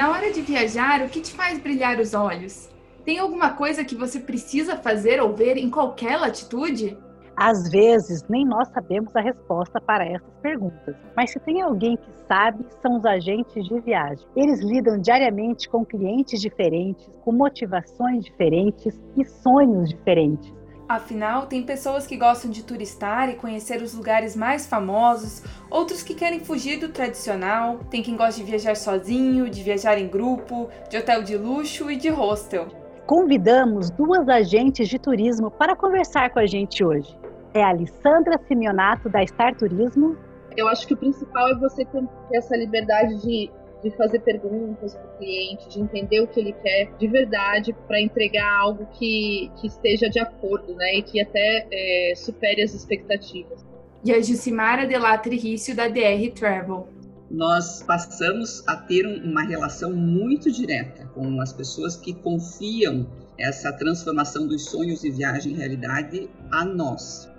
Na hora de viajar, o que te faz brilhar os olhos? Tem alguma coisa que você precisa fazer ou ver em qualquer latitude? Às vezes, nem nós sabemos a resposta para essas perguntas. Mas se tem alguém que sabe, são os agentes de viagem. Eles lidam diariamente com clientes diferentes, com motivações diferentes e sonhos diferentes. Afinal, tem pessoas que gostam de turistar e conhecer os lugares mais famosos, outros que querem fugir do tradicional, tem quem gosta de viajar sozinho, de viajar em grupo, de hotel de luxo e de hostel. Convidamos duas agentes de turismo para conversar com a gente hoje. É a Alessandra Simeonato, da Star Turismo. Eu acho que o principal é você ter essa liberdade de de fazer perguntas para o cliente, de entender o que ele quer de verdade para entregar algo que, que esteja de acordo, né? E que até é, supere as expectativas. E a Jucimara Delatri Rício, da DR Travel. Nós passamos a ter uma relação muito direta com as pessoas que confiam essa transformação dos sonhos e viagem em realidade a nós.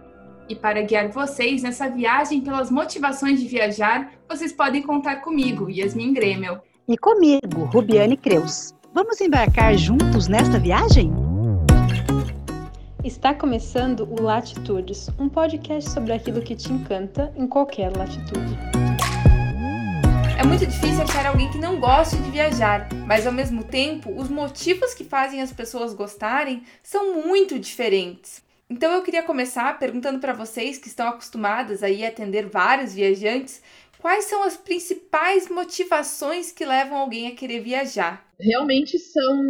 E para guiar vocês nessa viagem pelas motivações de viajar, vocês podem contar comigo, Yasmin Grêmio. E comigo, Rubiane Creus. Vamos embarcar juntos nesta viagem? Está começando o Latitudes, um podcast sobre aquilo que te encanta em qualquer latitude. É muito difícil achar alguém que não goste de viajar, mas ao mesmo tempo, os motivos que fazem as pessoas gostarem são muito diferentes. Então eu queria começar perguntando para vocês que estão acostumadas aí a atender vários viajantes, quais são as principais motivações que levam alguém a querer viajar? Realmente são,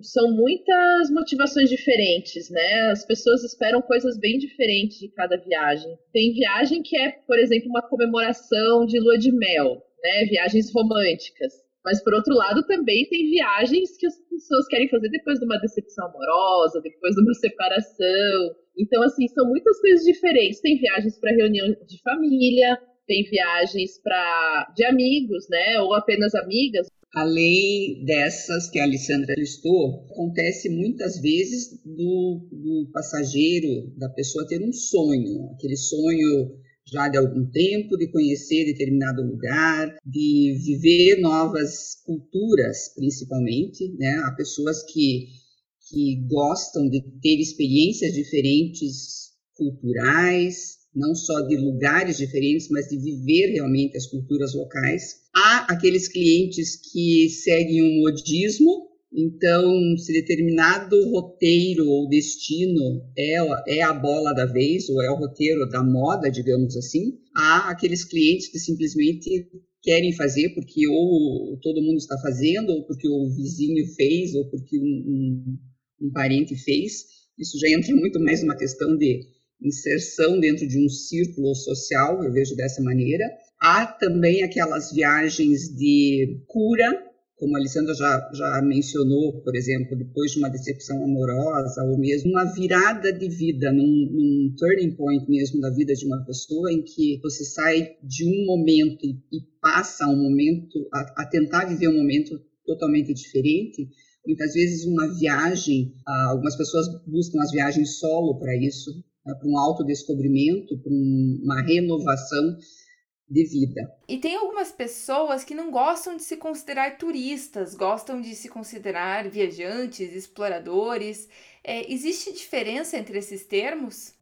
são muitas motivações diferentes, né? As pessoas esperam coisas bem diferentes de cada viagem. Tem viagem que é, por exemplo, uma comemoração de lua de mel, né? Viagens românticas. Mas, por outro lado, também tem viagens que as pessoas querem fazer depois de uma decepção amorosa, depois de uma separação. Então, assim, são muitas coisas diferentes. Tem viagens para reunião de família, tem viagens para de amigos, né? Ou apenas amigas. Além dessas que a Alessandra listou, acontece muitas vezes do, do passageiro, da pessoa ter um sonho, aquele sonho já de algum tempo, de conhecer determinado lugar, de viver novas culturas, principalmente, né? Há pessoas que, que gostam de ter experiências diferentes culturais, não só de lugares diferentes, mas de viver realmente as culturas locais. Há aqueles clientes que seguem um modismo, então, se determinado roteiro ou destino é, é a bola da vez, ou é o roteiro da moda, digamos assim, há aqueles clientes que simplesmente querem fazer porque ou todo mundo está fazendo, ou porque o vizinho fez, ou porque um, um, um parente fez. Isso já entra muito mais numa questão de inserção dentro de um círculo social, eu vejo dessa maneira. Há também aquelas viagens de cura, como a Alessandra já, já mencionou, por exemplo, depois de uma decepção amorosa, ou mesmo uma virada de vida, num, num, turning point mesmo da vida de uma pessoa, em que você sai de um momento e, e passa a um momento, a, a, tentar viver um momento totalmente diferente. Muitas vezes uma viagem, ah, algumas pessoas buscam as viagens solo para isso, né, para um autodescobrimento, para um, uma renovação de vida. E tem algumas pessoas que não gostam de se considerar turistas, gostam de se considerar viajantes, exploradores. É, existe diferença entre esses termos?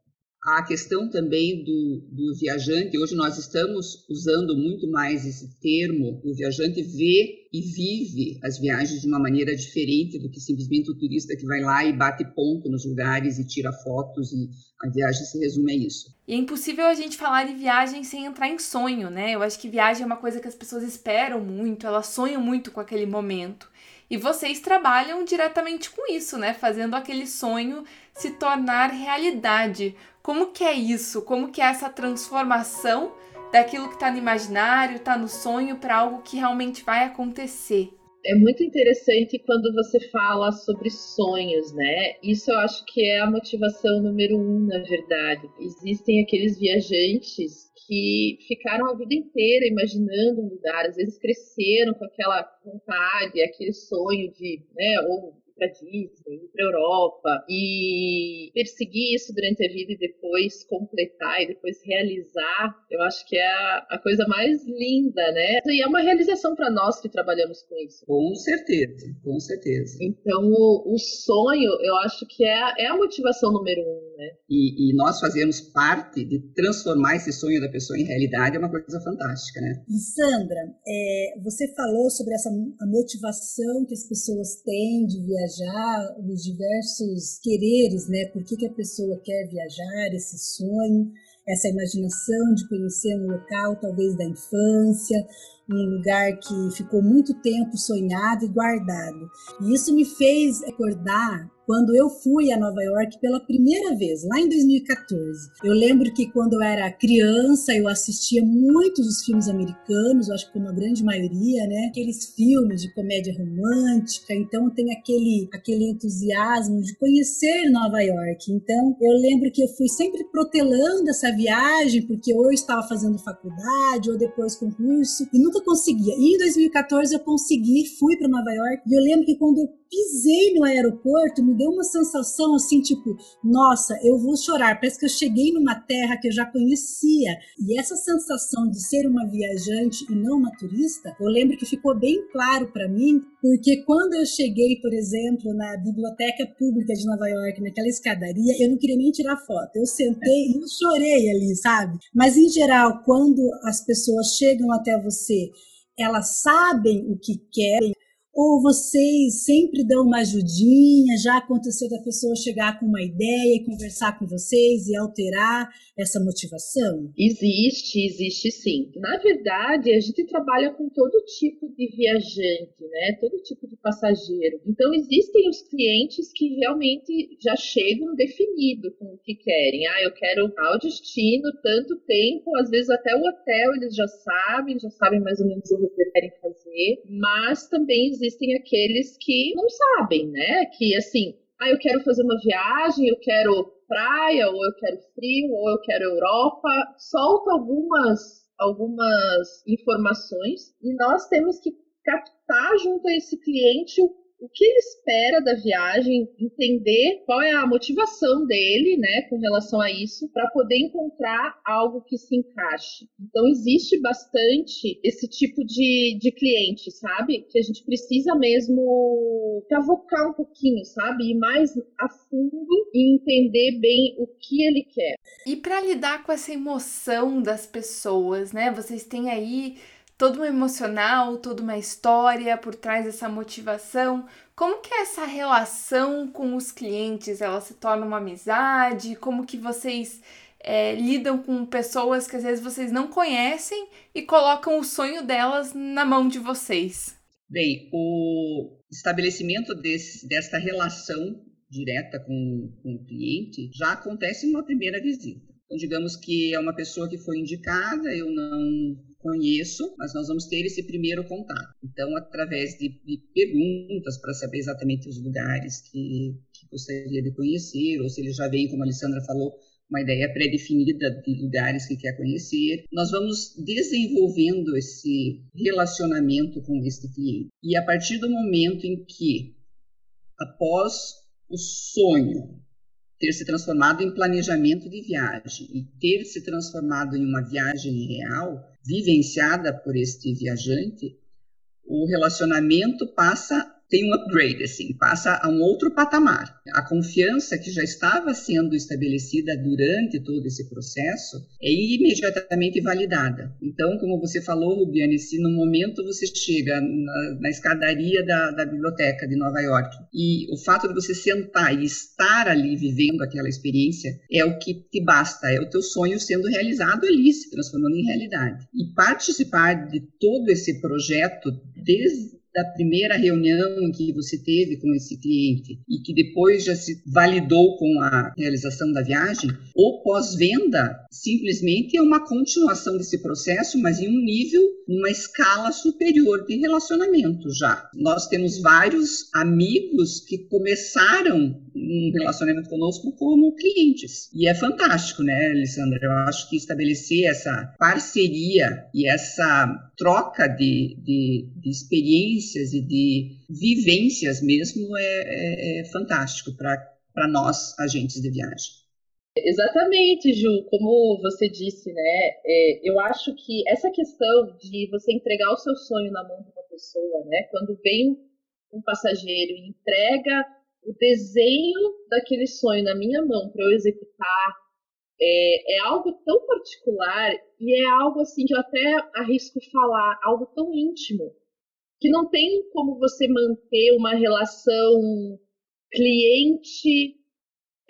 A questão também do, do viajante, hoje nós estamos usando muito mais esse termo, o viajante vê e vive as viagens de uma maneira diferente do que simplesmente o turista que vai lá e bate ponto nos lugares e tira fotos e a viagem se resume a isso. E é impossível a gente falar de viagem sem entrar em sonho, né? Eu acho que viagem é uma coisa que as pessoas esperam muito, elas sonham muito com aquele momento. E vocês trabalham diretamente com isso, né? Fazendo aquele sonho se tornar realidade. Como que é isso? Como que é essa transformação daquilo que está no imaginário, está no sonho, para algo que realmente vai acontecer? É muito interessante quando você fala sobre sonhos, né? Isso eu acho que é a motivação número um, na verdade. Existem aqueles viajantes que ficaram a vida inteira imaginando um lugar, às vezes cresceram com aquela vontade, aquele sonho de, né, ou para Disney, para Europa e perseguir isso durante a vida e depois completar e depois realizar, eu acho que é a, a coisa mais linda, né? E é uma realização para nós que trabalhamos com isso. Com certeza, com certeza. Então, o, o sonho, eu acho que é, é a motivação número um, né? E, e nós fazemos parte de transformar esse sonho da pessoa em realidade é uma coisa fantástica, né? E Sandra, é, você falou sobre essa a motivação que as pessoas têm de viajar, os diversos quereres, né? Por que, que a pessoa quer viajar, esse sonho, essa imaginação de conhecer um local, talvez da infância, um lugar que ficou muito tempo sonhado e guardado. E isso me fez recordar quando eu fui a Nova York pela primeira vez, lá em 2014. Eu lembro que quando eu era criança, eu assistia muitos dos filmes americanos, eu acho que como a grande maioria, né? Aqueles filmes de comédia romântica, então tem aquele, aquele entusiasmo de conhecer Nova York. Então, eu lembro que eu fui sempre protelando essa viagem, porque ou eu estava fazendo faculdade, ou depois concurso, e nunca conseguia. E em 2014 eu consegui, fui para Nova York, e eu lembro que quando eu pisei no aeroporto, me deu uma sensação assim, tipo, nossa, eu vou chorar. Parece que eu cheguei numa terra que eu já conhecia. E essa sensação de ser uma viajante e não uma turista, eu lembro que ficou bem claro para mim, porque quando eu cheguei, por exemplo, na Biblioteca Pública de Nova York, naquela escadaria, eu não queria nem tirar foto. Eu sentei e eu chorei ali, sabe? Mas em geral, quando as pessoas chegam até você, elas sabem o que querem, ou vocês sempre dão uma ajudinha? Já aconteceu da pessoa chegar com uma ideia e conversar com vocês e alterar essa motivação? Existe, existe sim. Na verdade, a gente trabalha com todo tipo de viajante, né? Todo tipo de passageiro. Então, existem os clientes que realmente já chegam definido com o que querem. Ah, eu quero tal destino, tanto tempo, às vezes até o hotel eles já sabem, já sabem mais ou menos o que querem fazer, mas também existe existem aqueles que não sabem, né? Que assim, ah, eu quero fazer uma viagem, eu quero praia, ou eu quero frio, ou eu quero Europa. Solta algumas, algumas informações e nós temos que captar junto a esse cliente o o que ele espera da viagem, entender qual é a motivação dele, né, com relação a isso, para poder encontrar algo que se encaixe. Então, existe bastante esse tipo de, de cliente, sabe? Que a gente precisa mesmo cavocar um pouquinho, sabe? Ir mais a fundo e entender bem o que ele quer. E para lidar com essa emoção das pessoas, né? Vocês têm aí todo um emocional, toda uma história por trás dessa motivação. Como que é essa relação com os clientes? Ela se torna uma amizade? Como que vocês é, lidam com pessoas que às vezes vocês não conhecem e colocam o sonho delas na mão de vocês? Bem, o estabelecimento desse, desta relação direta com, com o cliente já acontece numa primeira visita. Então, digamos que é uma pessoa que foi indicada, eu não conheço, mas nós vamos ter esse primeiro contato. Então, através de, de perguntas para saber exatamente os lugares que, que, gostaria de conhecer, ou se ele já vem, como a Alessandra falou, uma ideia pré-definida de lugares que quer conhecer. Nós vamos desenvolvendo esse relacionamento com este cliente. E a partir do momento em que, após o sonho ter se transformado em planejamento de viagem. E ter se transformado em uma viagem real, vivenciada por este viajante, o relacionamento passa tem um upgrade, assim, passa a um outro patamar. A confiança que já estava sendo estabelecida durante todo esse processo é imediatamente validada. Então, como você falou, Rubiane, se no momento você chega na, na escadaria da, da biblioteca de Nova York e o fato de você sentar e estar ali vivendo aquela experiência é o que te basta, é o teu sonho sendo realizado ali, se transformando em realidade. E participar de todo esse projeto desde da primeira reunião que você teve com esse cliente e que depois já se validou com a realização da viagem, o pós-venda simplesmente é uma continuação desse processo, mas em um nível numa escala superior de relacionamento já. Nós temos vários amigos que começaram um relacionamento conosco como clientes. E é fantástico, né, Alessandra? Eu acho que estabelecer essa parceria e essa troca de, de, de experiências e de vivências mesmo é, é, é fantástico para nós, agentes de viagem. Exatamente, Ju, como você disse, né? É, eu acho que essa questão de você entregar o seu sonho na mão de uma pessoa, né? Quando vem um passageiro e entrega o desenho daquele sonho na minha mão para eu executar, é, é, algo tão particular e é algo assim que eu até arrisco falar, algo tão íntimo, que não tem como você manter uma relação cliente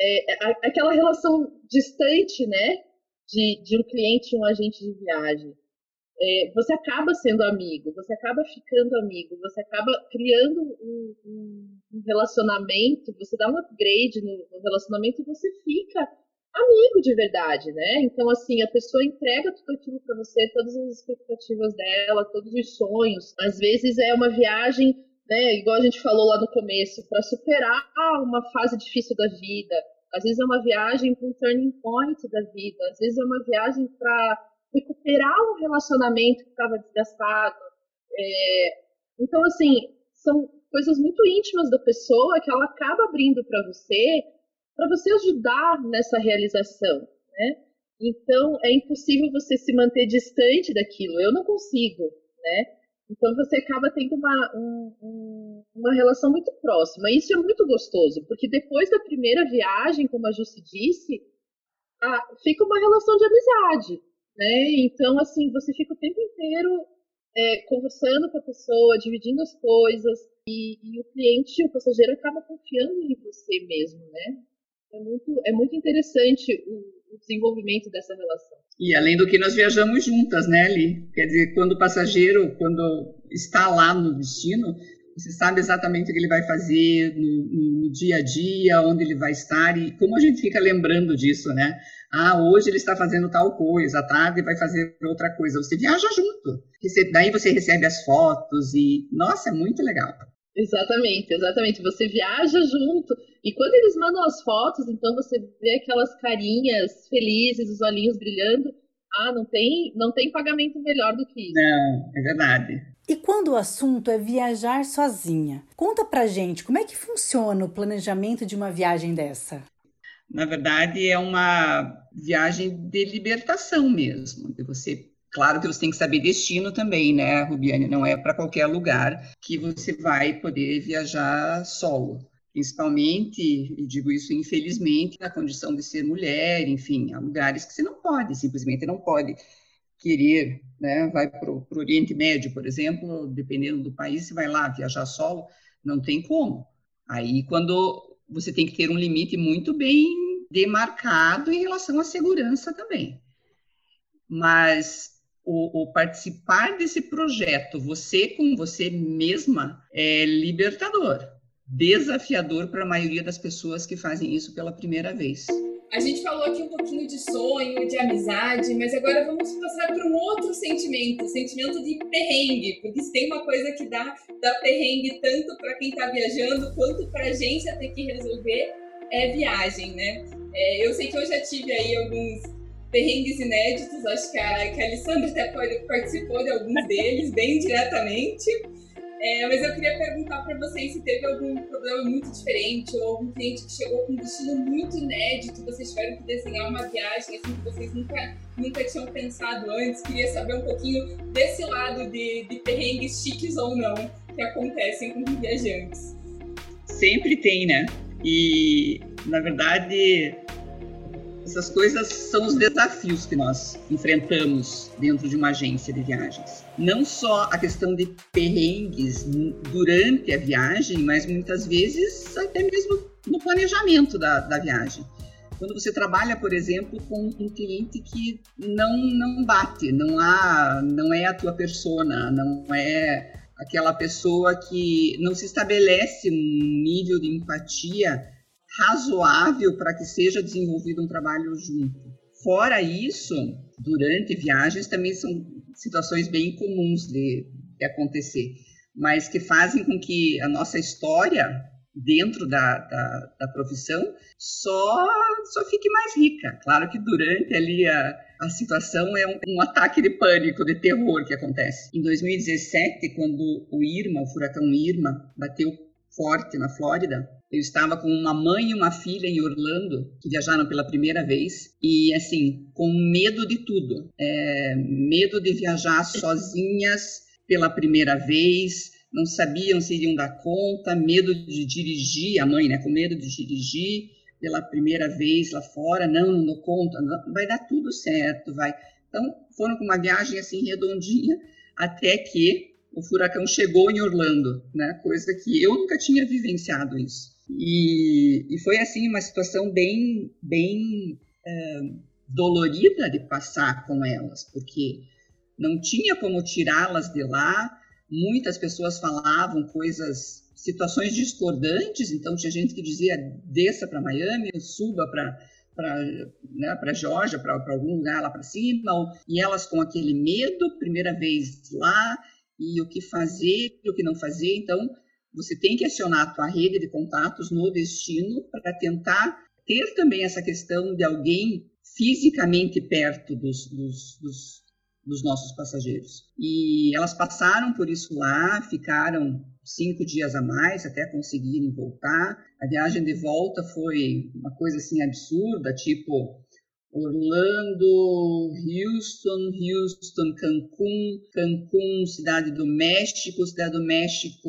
é, aquela relação distante, né, de, de um cliente e um agente de viagem. É, você acaba sendo amigo, você acaba ficando amigo, você acaba criando um, um, um relacionamento, você dá um upgrade no, no, relacionamento e você fica amigo de verdade, né? Então, assim, a pessoa entrega tudo aquilo para você, todas as expectativas dela, todos os sonhos. Às vezes é uma viagem né, igual a gente falou lá no começo, para superar uma fase difícil da vida. Às vezes é uma viagem para um turning point da vida, às vezes é uma viagem para recuperar um relacionamento que estava desgastado. É, então, assim, são coisas muito íntimas da pessoa que ela acaba abrindo para você, para você ajudar nessa realização, né? Então, é impossível você se manter distante daquilo. Eu não consigo, né? Então você acaba tendo uma, um, uma relação muito próxima. Isso é muito gostoso, porque depois da primeira viagem, como a Jussi disse, a, fica uma relação de amizade. Né? Então, assim, você fica o tempo inteiro é, conversando com a pessoa, dividindo as coisas, e, e, o cliente, o passageiro, acaba confiando em você mesmo, né? É muito, é muito interessante o, o desenvolvimento dessa relação. E além do que nós viajamos juntas, né, Li? Quer dizer, quando o passageiro, quando está lá no destino, você sabe exatamente o que ele vai fazer no, no, dia a dia, onde ele vai estar e como a gente fica lembrando disso, né? Ah, hoje ele está fazendo tal coisa, à tarde vai fazer outra coisa. Você viaja junto. daí você recebe as fotos e, nossa, é muito legal. Exatamente, exatamente. Você viaja junto. E quando eles mandam as fotos, então você vê aquelas carinhas felizes, os olhinhos brilhando. Ah, não tem, não tem pagamento melhor do que isso. Não, é verdade. E quando o assunto é viajar sozinha? Conta pra gente como é que funciona o planejamento de uma viagem dessa. Na verdade, é uma viagem de libertação mesmo, de você Claro que você tem que saber destino também, né, Rubiane? Não é para qualquer lugar que você vai poder viajar solo. Principalmente, e digo isso infelizmente, na condição de ser mulher, enfim, há lugares que você não pode, simplesmente não pode querer, né? Vai para o Oriente Médio, por exemplo, dependendo do país, você vai lá viajar solo, não tem como. Aí, quando você tem que ter um limite muito bem demarcado em relação à segurança também. Mas o, o, participar desse projeto, você com você mesma, é libertador, desafiador para a maioria das pessoas que fazem isso pela primeira vez. A gente falou aqui um pouquinho de sonho, de amizade, mas agora vamos passar para um outro sentimento, o sentimento de perrengue, porque se tem uma coisa que dá, dá perrengue tanto para quem está viajando quanto para a agência ter que resolver, é viagem, né? É, eu sei que eu já tive aí alguns perrengues inéditos. Acho que a, que a Alessandra até participou de alguns deles, bem diretamente. É, mas eu queria perguntar para vocês se teve algum problema muito diferente ou algum cliente que chegou com um destino muito inédito, vocês tiveram que desenhar uma viagem assim, que vocês nunca, nunca tinham pensado antes. Queria saber um pouquinho desse lado de, de perrengues chiques ou não que acontecem com viajantes. Sempre tem, né? E, na verdade, essas coisas são os desafios que nós enfrentamos dentro de uma agência de viagens. Não só a questão de perrengues durante a viagem, mas muitas vezes até mesmo no planejamento da, da viagem. Quando você trabalha, por exemplo, com um cliente que não não bate, não há, não é a tua persona, não é aquela pessoa que não se estabelece um nível de empatia razoável para que seja desenvolvido um trabalho junto. Fora isso, durante viagens também são situações bem comuns de, de acontecer, mas que fazem com que a nossa história dentro da, da, da, profissão só, só fique mais rica. Claro que durante ali a, a situação é um, um, ataque de pânico, de terror que acontece. Em 2017, quando o Irma, o furacão Irma, bateu forte na Flórida, eu estava com uma mãe e uma filha em Orlando, que viajaram pela primeira vez, e assim, com medo de tudo. É, medo de viajar sozinhas pela primeira vez, não sabiam se iriam dar conta, medo de dirigir, a mãe, né, com medo de dirigir pela primeira vez lá fora, não, não dou conta, não, vai dar tudo certo, vai. Então, foram com uma viagem assim redondinha, até que o furacão chegou em Orlando, né, coisa que eu nunca tinha vivenciado isso. E, e foi assim uma situação bem, bem é, dolorida de passar com elas, porque não tinha como tirá-las de lá, muitas pessoas falavam coisas, situações discordantes, então tinha gente que dizia desça para Miami, suba para para né, para Georgia, para algum lugar lá para cima, e elas com aquele medo, primeira vez lá, e o que fazer, e o que não fazer, então você tem que acionar a tua rede de contatos no destino para tentar ter também essa questão de alguém fisicamente perto dos, dos, dos dos nossos passageiros. E elas passaram por isso lá, ficaram cinco dias a mais até conseguirem voltar. A viagem de volta foi uma coisa assim absurda, tipo Orlando, Houston, Houston, Cancún, Cancún, Cidade do México, Cidade do México,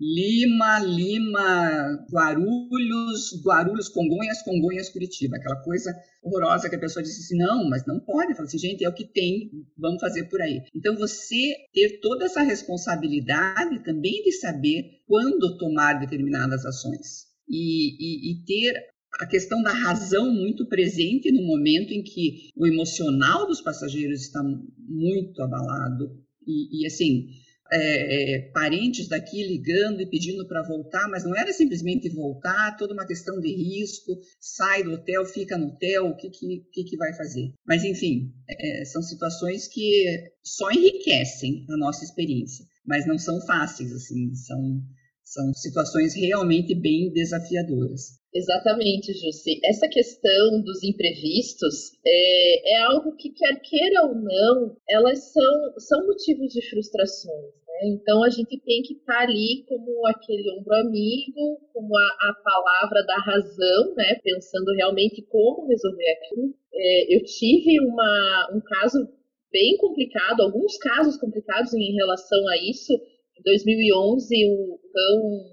Lima, Lima, Guarulhos, Guarulhos, Congonhas, Congonhas, Curitiba. Aquela coisa horrorosa que a pessoa disse assim, não, mas não pode. Fala assim, gente, é o que tem, vamos fazer por aí. Então, você ter toda essa responsabilidade também de saber quando tomar determinadas ações. E, e, e, ter a questão da razão muito presente no momento em que o emocional dos passageiros está muito abalado e, e assim é, é, parentes daqui ligando e pedindo para voltar, mas não era simplesmente voltar, toda uma questão de risco, sai do hotel, fica no hotel, o que, que, que vai fazer? Mas, enfim, é, são situações que só enriquecem a nossa experiência, mas não são fáceis, assim, são, são situações realmente bem desafiadoras. Exatamente, Jussi. Essa questão dos imprevistos é, é algo que, quer queira ou não, elas são, são motivos de frustrações. Né? Então, a gente tem que estar tá ali como aquele ombro amigo, como a, a palavra da razão, né? pensando realmente como resolver aquilo. É, eu tive uma, um caso bem complicado, alguns casos complicados em relação a isso. Em 2011, o cão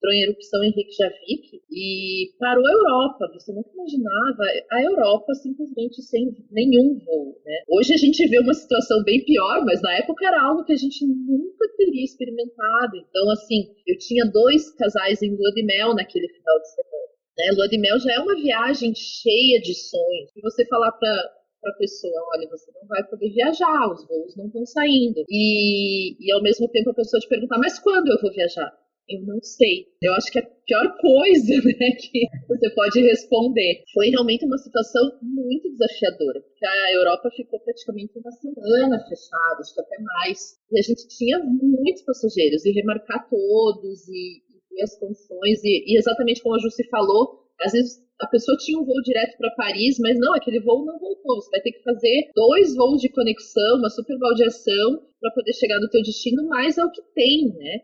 entrou em erupção em Reykjavik e parou a Europa. Você nunca imaginava a Europa simplesmente sem nenhum voo. Né? Hoje a gente vê uma situação bem pior, mas na época era algo que a gente nunca teria experimentado. Então, assim, eu tinha dois casais em lua de mel naquele final de semana. Né? Lua de mel já é uma viagem cheia de sonhos. E você falar para para a pessoa, olha, você não vai poder viajar, os voos não estão saindo. E, e ao mesmo tempo a pessoa te perguntar, mas quando eu vou viajar? Eu não sei. Eu acho que a pior coisa né, que você pode responder foi realmente uma situação muito desafiadora, porque a Europa ficou praticamente uma semana fechada, acho que até mais. E a gente tinha muitos passageiros, e remarcar todos, e, e as condições, e, e exatamente como a Jussi falou, às vezes a pessoa tinha um voo direto para Paris, mas não, aquele voo não voltou. Você vai ter que fazer dois voos de conexão, uma super baldeação para poder chegar no teu destino, mas é o que tem, né?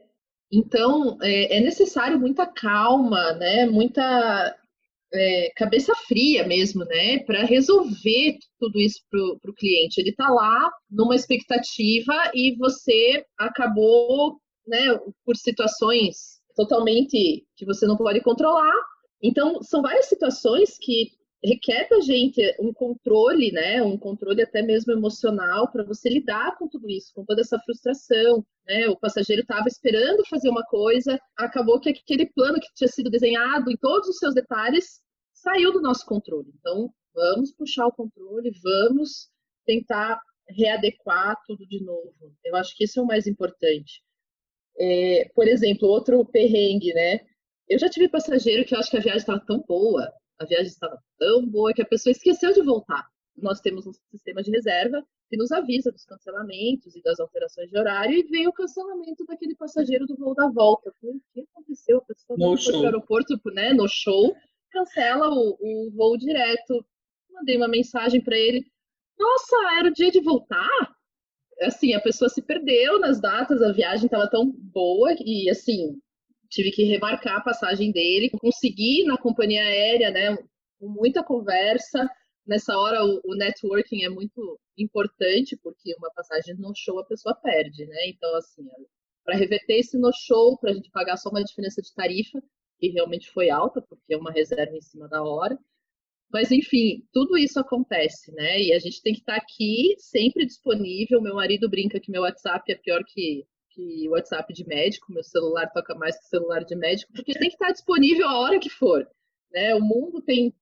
Então, é, é necessário muita calma, né? Muita é, cabeça fria mesmo, né? Para resolver tudo isso para o cliente. Ele está lá numa expectativa e você acabou, né, por situações totalmente que você não pode controlar. Então, são várias situações que requer da gente um controle, né, um controle até mesmo emocional para você lidar com tudo isso, com toda essa frustração, né? O passageiro estava esperando fazer uma coisa, acabou que aquele plano que tinha sido desenhado em todos os seus detalhes saiu do nosso controle. Então, vamos puxar o controle, vamos tentar readequar tudo de novo. Eu acho que isso é o mais importante. É, por exemplo, outro perrengue, né? Eu já tive passageiro que eu acho que a viagem estava tão boa, a viagem estava tão boa que a pessoa esqueceu de voltar. nós temos um sistema de reserva que nos avisa dos cancelamentos e das alterações de horário, e veio o cancelamento daquele passageiro do voo da volta. falei, o que aconteceu? A pessoa no foi para o aeroporto, né, no show, cancela o, o voo direto. Mandei uma mensagem para ele, nossa, era o dia de voltar? Assim, a pessoa se perdeu nas datas, a viagem estava tão boa, e assim, tive que remarcar a passagem dele, consegui na companhia aérea, né, com muita conversa, nessa hora o, o, networking é muito importante, porque uma passagem no show a pessoa perde, né? Então, assim, para reverter esse no show, para a gente pagar só uma diferença de tarifa, que realmente foi alta, porque é uma reserva em cima da hora. Mas, enfim, tudo isso acontece, né? E a gente tem que estar tá aqui sempre disponível. Meu marido brinca que meu WhatsApp é pior que, que o WhatsApp de médico, meu celular toca mais que o celular de médico, porque tem que estar disponível a hora que for. Né? O mundo tem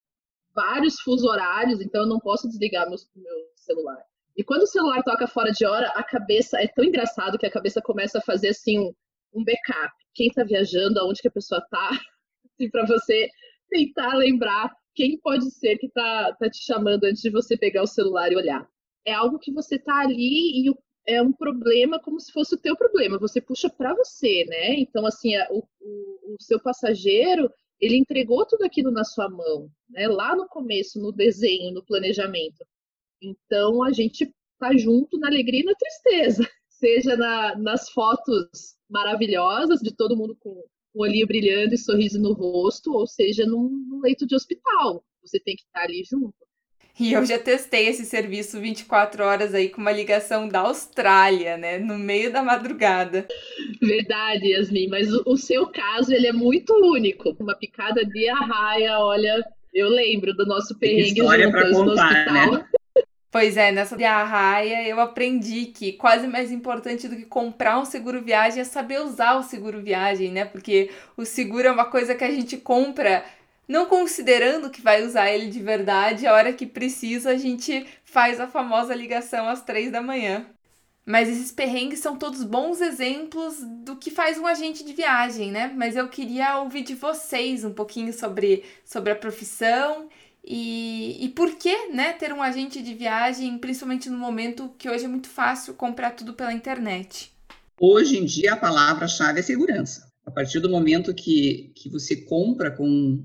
vários fusos horários, então eu não posso desligar meu, meu celular. E quando o celular toca fora de hora, a cabeça é tão engraçado que a cabeça começa a fazer assim um, um backup. Quem está viajando, aonde que a pessoa está, assim, para você tentar lembrar quem pode ser que está tá te chamando antes de você pegar o celular e olhar. É algo que você está ali e é um problema como se fosse o teu problema. Você puxa para você, né? Então, assim, o, o, o seu passageiro ele entregou tudo aquilo na sua mão, né? Lá no começo, no desenho, no planejamento. Então a gente tá junto na alegria e na tristeza, seja na, nas fotos maravilhosas de todo mundo com o olhinho brilhando e sorriso no rosto, ou seja, num, num leito de hospital. Você tem que estar tá ali junto. E eu já testei esse serviço 24 horas aí com uma ligação da Austrália, né? No meio da madrugada. Verdade, Yasmin, mas o, o seu caso ele é muito único. Uma picada de arraia, olha, eu lembro do nosso perrengue História juntas contar, no hospital. Né? Pois é, nessa de arraia eu aprendi que quase mais importante do que comprar um seguro viagem é saber usar o seguro viagem, né? Porque o seguro é uma coisa que a gente compra não considerando que vai usar ele de verdade, a hora que precisa a gente faz a famosa ligação às três da manhã. Mas esses perrengues são todos bons exemplos do que faz um agente de viagem, né? Mas eu queria ouvir de vocês um pouquinho sobre, sobre a profissão e, e por que né, ter um agente de viagem, principalmente no momento que hoje é muito fácil comprar tudo pela internet. Hoje em dia a palavra-chave é segurança. A partir do momento que, que você compra com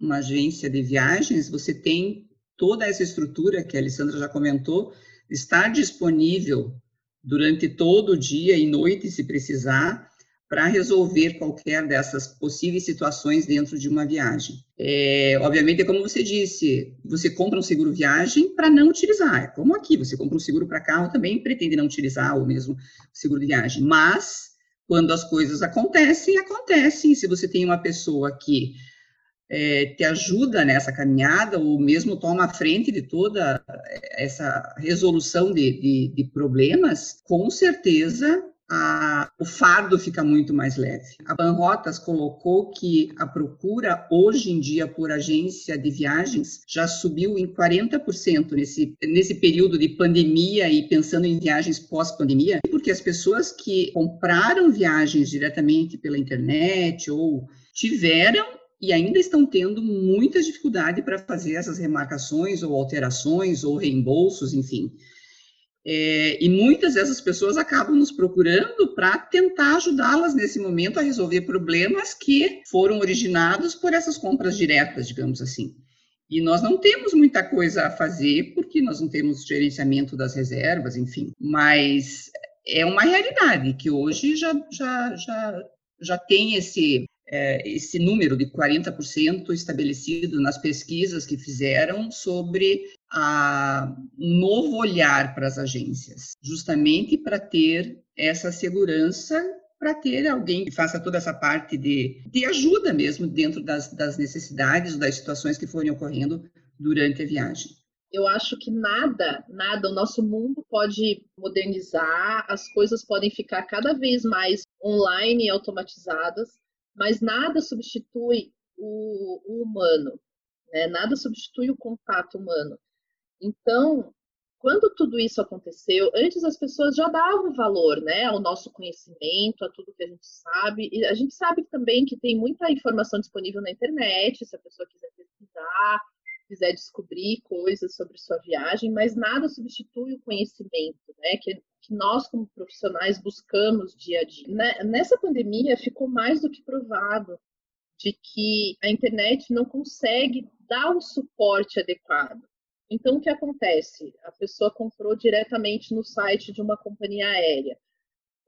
uma agência de viagens, você tem toda essa estrutura que a Alessandra já comentou, estar disponível durante todo o dia e noite, se precisar, para resolver qualquer dessas possíveis situações dentro de uma viagem. É, obviamente, é como você disse, você compra um seguro viagem para não utilizar. É como aqui, você compra um seguro para carro também pretende não utilizar o mesmo seguro de viagem. Mas, quando as coisas acontecem, acontecem. Se você tem uma pessoa que é, te ajuda nessa caminhada, ou mesmo toma a frente de toda essa resolução de, de, de problemas, com certeza a, o fardo fica muito mais leve. A Banrotas colocou que a procura hoje em dia por agência de viagens já subiu em 40% nesse, nesse período de pandemia e pensando em viagens pós-pandemia, porque as pessoas que compraram viagens diretamente pela internet ou tiveram e ainda estão tendo muita dificuldade para fazer essas remarcações ou alterações ou reembolsos, enfim. É, e muitas dessas pessoas acabam nos procurando para tentar ajudá-las nesse momento a resolver problemas que foram originados por essas compras diretas, digamos assim. E nós não temos muita coisa a fazer porque nós não temos gerenciamento das reservas, enfim. Mas é uma realidade que hoje já, já, já, já tem esse, é, esse número de 40% estabelecido nas pesquisas que fizeram sobre a, um novo olhar para as agências, justamente para ter essa segurança, para ter alguém que faça toda essa parte de, de ajuda mesmo dentro das, das necessidades, das situações que forem ocorrendo durante a viagem. Eu acho que nada, nada, o nosso mundo pode modernizar, as coisas podem ficar cada vez mais online e automatizadas, mas nada substitui o, o humano, né? nada substitui o contato humano. Então, quando tudo isso aconteceu, antes as pessoas já davam valor né, ao nosso conhecimento, a tudo que a gente sabe. E a gente sabe também que tem muita informação disponível na internet, se a pessoa quiser pesquisar, quiser descobrir coisas sobre sua viagem, mas nada substitui o conhecimento, né? Que, que nós, como profissionais, buscamos dia a dia. Né, nessa pandemia, ficou mais do que provado de que a internet não consegue dar o suporte adequado. Então, o que acontece? A pessoa comprou diretamente no site de uma companhia aérea.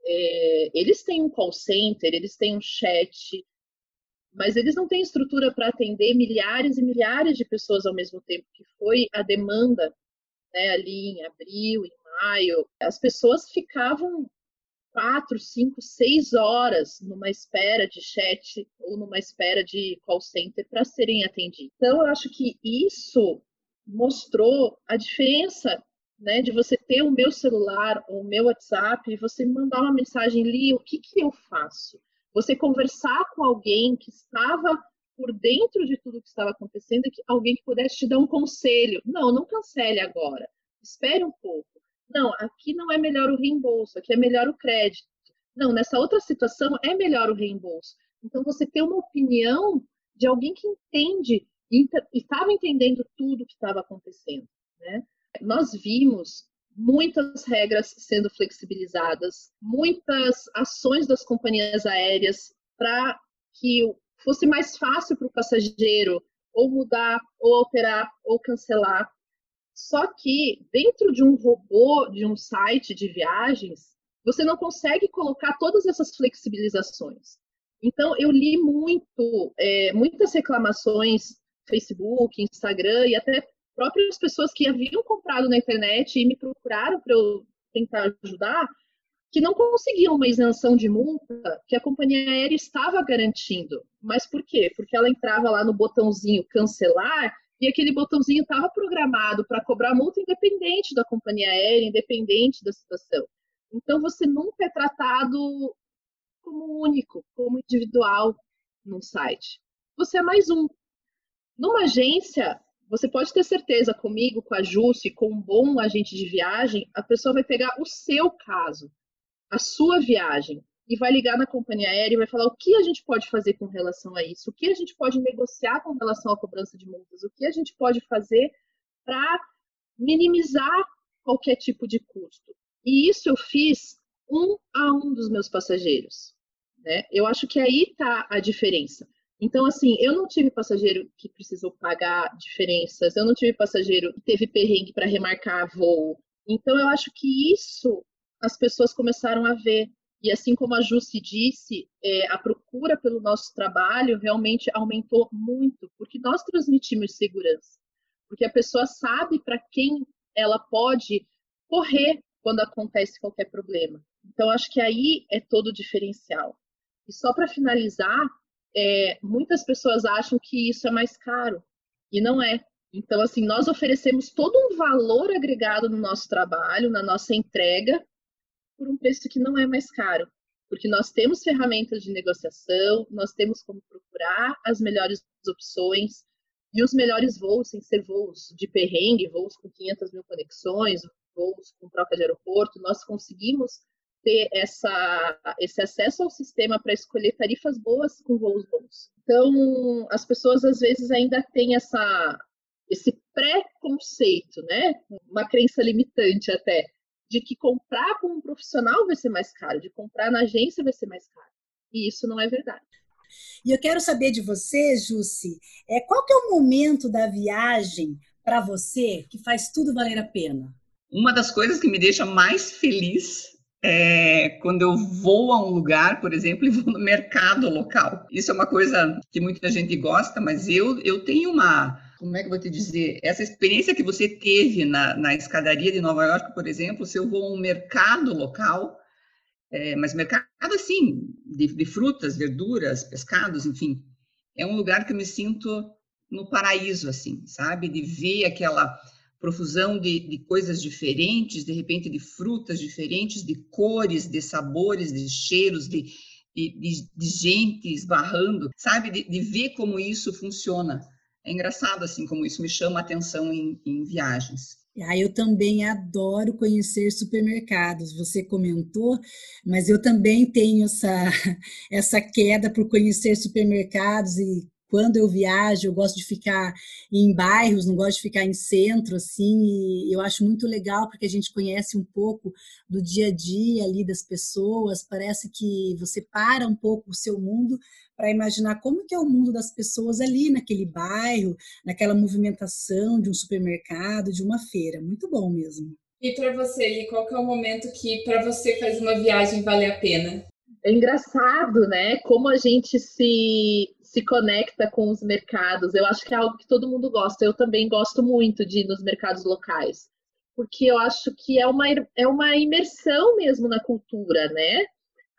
É, eles têm um call center, eles têm um chat, mas eles não têm estrutura para atender milhares e milhares de pessoas ao mesmo tempo, que foi a demanda né, ali em abril, em maio. As pessoas ficavam quatro, cinco, seis horas numa espera de chat ou numa espera de call center para serem atendidos. Então, eu acho que isso mostrou a diferença né, de você ter o meu celular ou o meu WhatsApp e você mandar uma mensagem ali, o que, que eu faço? Você conversar com alguém que estava por dentro de tudo que estava acontecendo, que alguém que pudesse te dar um conselho. Não, não cancele agora. Espere um pouco. Não, aqui não é melhor o reembolso, aqui é melhor o crédito. Não, nessa outra situação é melhor o reembolso. Então, você ter uma opinião de alguém que entende e estava entendendo tudo o que estava acontecendo. Né? Nós vimos muitas regras sendo flexibilizadas, muitas ações das companhias aéreas para que fosse mais fácil para o passageiro ou mudar, ou alterar, ou cancelar. Só que dentro de um robô, de um site de viagens, você não consegue colocar todas essas flexibilizações. Então, eu li muito, é, muitas reclamações Facebook, Instagram e até próprias pessoas que haviam comprado na internet e me procuraram para eu tentar ajudar, que não conseguiam uma isenção de multa que a companhia aérea estava garantindo. Mas por quê? Porque ela entrava lá no botãozinho cancelar e aquele botãozinho estava programado para cobrar multa independente da companhia aérea, independente da situação. Então você nunca é tratado como único, como individual num site. Você é mais um. Numa agência, você pode ter certeza comigo, com a Jusce, com um bom agente de viagem, a pessoa vai pegar o seu caso, a sua viagem, e vai ligar na companhia aérea e vai falar o que a gente pode fazer com relação a isso, o que a gente pode negociar com relação à cobrança de multas, o que a gente pode fazer para minimizar qualquer tipo de custo. E isso eu fiz um a um dos meus passageiros. Né? Eu acho que aí está a diferença. Então, assim, eu não tive passageiro que precisou pagar diferenças, eu não tive passageiro que teve perrengue para remarcar voo. Então, eu acho que isso as pessoas começaram a ver. E assim como a Jussi disse, é, a procura pelo nosso trabalho realmente aumentou muito, porque nós transmitimos segurança. Porque a pessoa sabe para quem ela pode correr quando acontece qualquer problema. Então, acho que aí é todo o diferencial. E só para finalizar, é, muitas pessoas acham que isso é mais caro e não é. Então, assim, nós oferecemos todo um valor agregado no nosso trabalho, na nossa entrega, por um preço que não é mais caro, porque nós temos ferramentas de negociação, nós temos como procurar as melhores opções e os melhores voos, sem ser voos de perrengue, voos com 500 mil conexões, voos com troca de aeroporto, nós conseguimos ter essa, esse acesso ao sistema para escolher tarifas boas com voos bons. Então, as pessoas às vezes ainda têm essa, esse pré-conceito, né? Uma crença limitante até, de que comprar com um profissional vai ser mais caro, de comprar na agência vai ser mais caro. E isso não é verdade. E eu quero saber de você, Jussi, é, qual que é o momento da viagem para você que faz tudo valer a pena? Uma das coisas que me deixa mais feliz é, quando eu vou a um lugar, por exemplo, e vou no mercado local. Isso é uma coisa que muita gente gosta, mas eu, eu tenho uma. Como é que eu vou te dizer? Essa experiência que você teve na, na escadaria de Nova York, por exemplo, se eu vou a um mercado local, é, mas mercado assim, de, de frutas, verduras, pescados, enfim, é um lugar que eu me sinto no paraíso, assim, sabe? De ver aquela profusão de, de coisas diferentes, de repente de frutas diferentes, de cores, de sabores, de cheiros, de, de, de gente esbarrando, sabe? De, de, ver como isso funciona. É engraçado, assim, como isso me chama a atenção em, em viagens. Ah, eu também adoro conhecer supermercados. Você comentou, mas eu também tenho essa, essa queda por conhecer supermercados e quando eu viajo, eu gosto de ficar em bairros, não gosto de ficar em centro, assim, e eu acho muito legal porque a gente conhece um pouco do dia a dia ali das pessoas, parece que você para um pouco o seu mundo para imaginar como que é o mundo das pessoas ali naquele bairro, naquela movimentação de um supermercado, de uma feira. Muito bom mesmo. E para você, qual é o momento que para você faz uma viagem valer a pena? É engraçado, né? Como a gente se, se conecta com os mercados. Eu acho que é algo que todo mundo gosta. Eu também gosto muito de ir nos mercados locais. Porque eu acho que é uma, é uma imersão mesmo na cultura, né?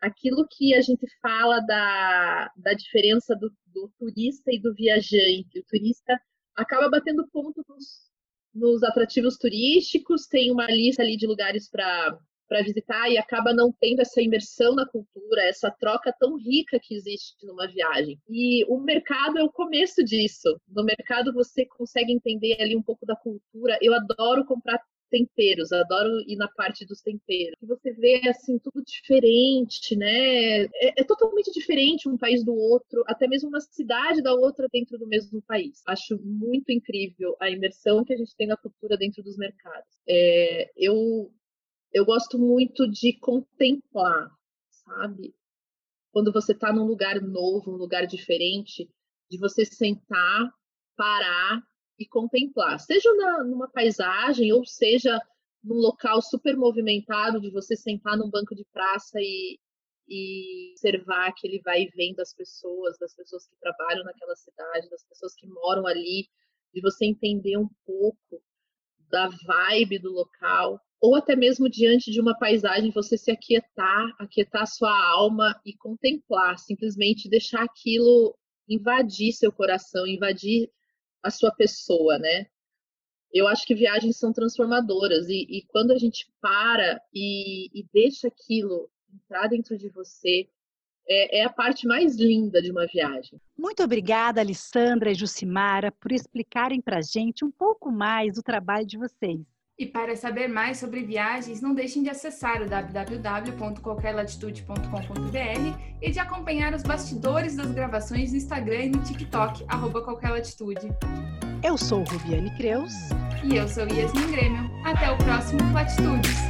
Aquilo que a gente fala da, da diferença do, do turista e do viajante. O turista acaba batendo ponto nos, nos atrativos turísticos, tem uma lista ali de lugares para para visitar e acaba não tendo essa imersão na cultura, essa troca tão rica que existe numa viagem. E o mercado é o começo disso. No mercado você consegue entender ali um pouco da cultura. Eu adoro comprar temperos, adoro ir na parte dos temperos. Você vê assim tudo diferente, né? É, é, totalmente diferente um país do outro, até mesmo uma cidade da outra dentro do mesmo país. Acho muito incrível a imersão que a gente tem na cultura dentro dos mercados. É, eu eu gosto muito de contemplar, sabe? Quando você está num lugar novo, um lugar diferente, de você sentar, parar e contemplar, seja na, numa paisagem ou seja num local super movimentado, de você sentar num banco de praça e, e observar aquele vai e vem das pessoas, das pessoas que trabalham naquela cidade, das pessoas que moram ali, de você entender um pouco da vibe do local, ou até mesmo diante de uma paisagem, você se aquietar, aquietar sua alma e contemplar, simplesmente deixar aquilo invadir seu coração, invadir a sua pessoa, né? Eu acho que viagens são transformadoras e, e quando a gente para e, e, deixa aquilo entrar dentro de você, é, é a parte mais linda de uma viagem. Muito obrigada, Alessandra e Jucimara, por explicarem para gente um pouco mais do trabalho de vocês. E para saber mais sobre viagens, não deixem de acessar o www.qualquerlatitude.com.br e de acompanhar os bastidores das gravações no Instagram e no TikTok, arroba Qualquer Latitude. Eu sou Rubiane Creus. E eu sou Yasmin Grêmio. Até o próximo Latitudes!